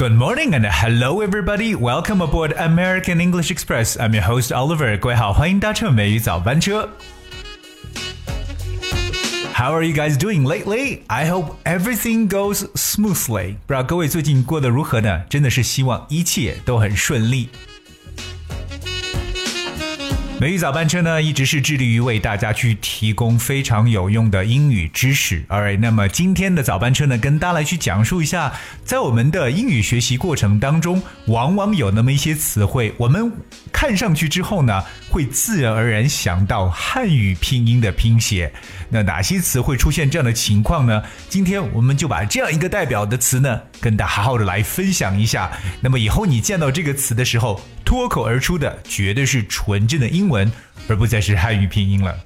Good morning and hello everybody. Welcome aboard American English Express. I'm your host Oliver. 各位好，欢迎搭乘美语早班车。How are you guys doing lately? I hope everything goes smoothly. 不知道各位最近过得如何呢？真的是希望一切都很顺利。 美语早班车呢，一直是致力于为大家去提供非常有用的英语知识。Alright，那么今天的早班车呢，跟大家来去讲述一下，在我们的英语学习过程当中，往往有那么一些词汇，我们看上去之后呢，会自然而然想到汉语拼音的拼写。那哪些词会出现这样的情况呢？今天我们就把这样一个代表的词呢，跟大家好好的来分享一下。那么以后你见到这个词的时候，脱口而出的绝对是纯正的英文，而不再是汉语拼音了。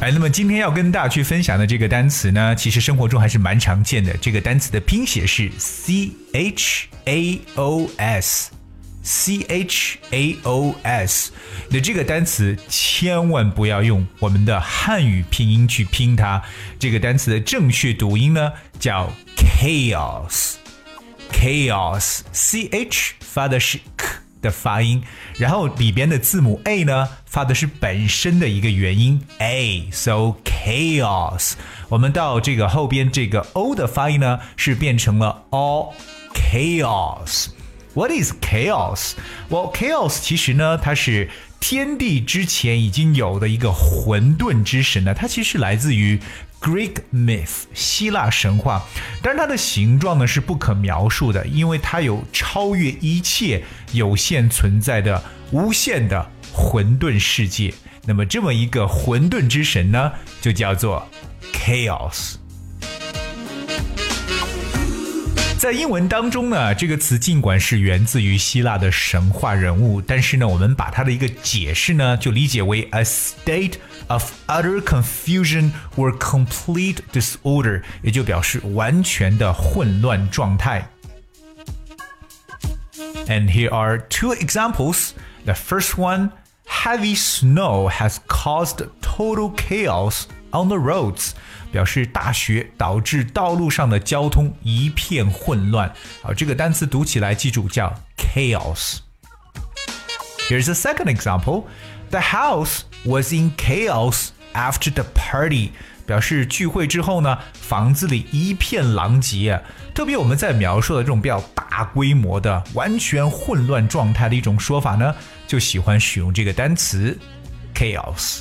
哎，那么今天要跟大家去分享的这个单词呢，其实生活中还是蛮常见的。这个单词的拼写是 C H A O S，C H A O S。那这个单词千万不要用我们的汉语拼音去拼它。这个单词的正确读音呢，叫 chaos。Chaos，c h 发的是 k 的发音，然后里边的字母 a 呢发的是本身的一个元音 a，so chaos。我们到这个后边这个 o 的发音呢是变成了 all chaos。What is chaos？Well, chaos 其实呢它是天地之前已经有的一个混沌之神呢，它其实来自于。Greek myth，希腊神话，但是它的形状呢是不可描述的，因为它有超越一切有限存在的无限的混沌世界。那么这么一个混沌之神呢，就叫做 Chaos。在英文当中呢，这个词尽管是源自于希腊的神话人物，但是呢，我们把它的一个解释呢，就理解为 a state of utter confusion or complete disorder，也就表示完全的混乱状态。And here are two examples. The first one, heavy snow has caused total chaos on the roads. 表示大雪导致道路上的交通一片混乱。好，这个单词读起来记住叫 chaos。Here's a second example. The house was in chaos after the party. 表示聚会之后呢，房子里一片狼藉。特别我们在描述的这种比较大规模的、完全混乱状态的一种说法呢，就喜欢使用这个单词 chaos。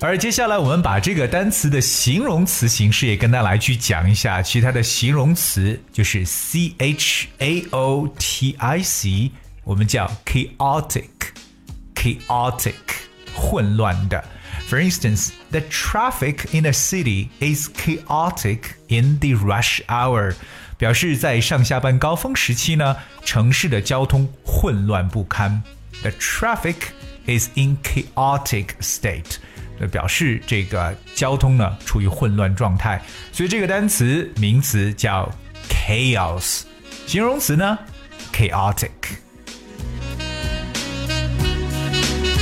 而接下来，我们把这个单词的形容词形式也跟大家来去讲一下。其他的形容词就是 c h a o t i c，我们叫 chaotic，chaotic，混乱的。For instance, the traffic in a city is chaotic in the rush hour，表示在上下班高峰时期呢，城市的交通混乱不堪。The traffic is in chaotic state。 表示这个交通呢处于混乱状态，所以这个单词名词叫 chaos，形容词呢 chaotic。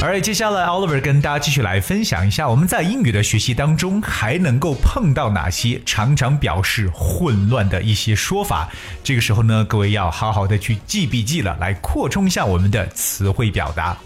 而接下来 Oliver 跟大家继续来分享一下，我们在英语的学习当中还能够碰到哪些常常表示混乱的一些说法。这个时候呢，各位要好好的去记笔记了，来扩充一下我们的词汇表达。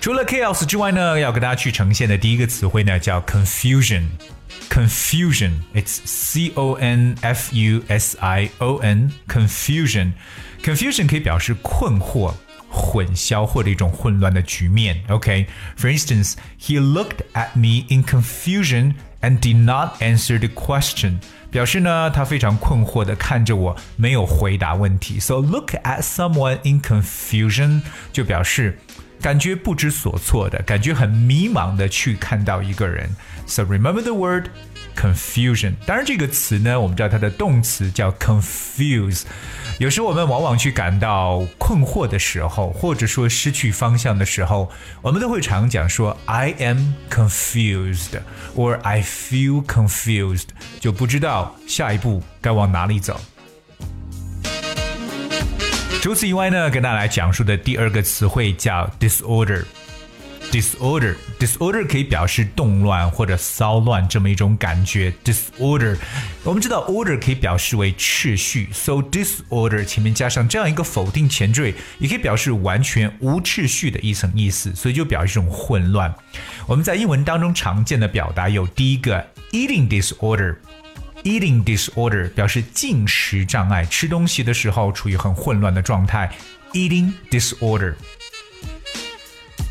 除了 chaos 之外呢，要跟大家去呈现的第一个词汇呢叫 confusion。confusion，it's c o n f u s i o n confusion。confusion 可以表示困惑、混淆或者一种混乱的局面。OK，for instance, he looked at me in confusion and did not answer the question。表示呢，他非常困惑的看着我，没有回答问题。So look at someone in confusion 就表示。 感觉不知所措的感觉，很迷茫的去看到一个人。So remember the word confusion。当然，这个词呢，我们知道它的动词叫 confuse。有时我们往往去感到困惑的时候，或者说失去方向的时候，我们都会常讲说 I am confused，or I feel confused，就不知道下一步该往哪里走。除此以外呢，跟大家来讲述的第二个词汇叫 disorder。disorder disorder 可以表示动乱或者骚乱这么一种感觉。disorder，我们知道 order 可以表示为秩序，so disorder 前面加上这样一个否定前缀，也可以表示完全无秩序的一层意思，所以就表示一种混乱。我们在英文当中常见的表达有第一个 eating disorder。Eating disorder 表示进食障碍，吃东西的时候处于很混乱的状态。Eating disorder。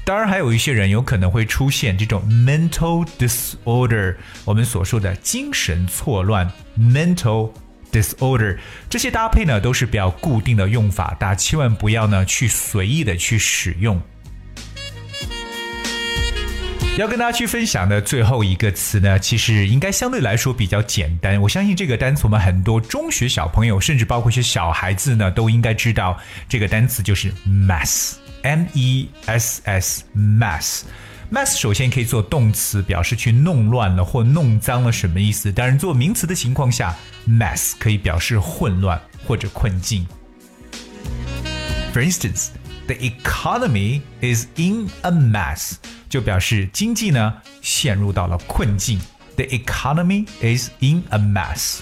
当然，还有一些人有可能会出现这种 mental disorder，我们所说的精神错乱 mental disorder。这些搭配呢都是比较固定的用法，大家千万不要呢去随意的去使用。要跟大家去分享的最后一个词呢，其实应该相对来说比较简单。我相信这个单词，我们很多中学小朋友，甚至包括一些小孩子呢，都应该知道这个单词就是 mess，m e s s，mess，mess。首先可以做动词，表示去弄乱了或弄脏了什么意思。当然，做名词的情况下，mess 可以表示混乱或者困境。For instance, the economy is in a mess. 就表示经济呢陷入到了困境。The economy is in a mess。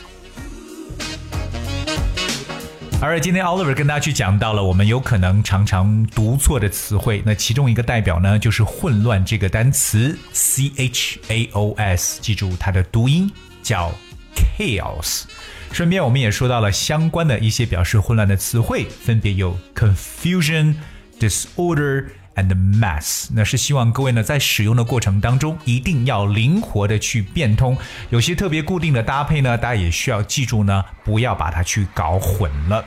而今天 Oliver 跟大家去讲到了我们有可能常常读错的词汇，那其中一个代表呢就是混乱这个单词 C H A O S，记住它的读音叫 chaos。顺便我们也说到了相关的一些表示混乱的词汇，分别有 confusion、disorder。and mess，那是希望各位呢在使用的过程当中一定要灵活的去变通，有些特别固定的搭配呢，大家也需要记住呢，不要把它去搞混了。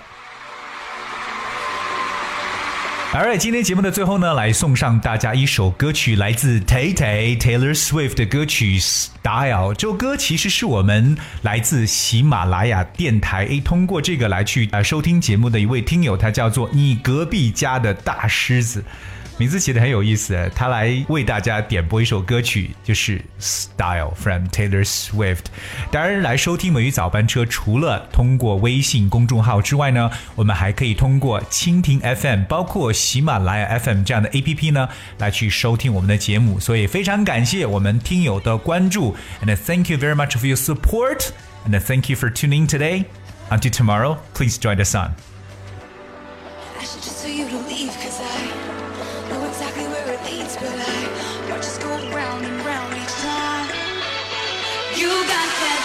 Alright，今天节目的最后呢，来送上大家一首歌曲，来自 Tay Tay Taylor Swift 的歌曲 Style。这首歌其实是我们来自喜马拉雅电台，诶，通过这个来去呃收听节目的一位听友，他叫做你隔壁家的大狮子。名字起的很有意思，他来为大家点播一首歌曲，就是《Style》from Taylor Swift。当然，来收听《美语早班车》，除了通过微信公众号之外呢，我们还可以通过蜻蜓 FM、包括喜马拉雅 FM 这样的 APP 呢，来去收听我们的节目。所以非常感谢我们听友的关注，and thank you very much for your support，and thank you for tuning today. Until tomorrow, please join us on. but I watch us go round and round each time. You got that.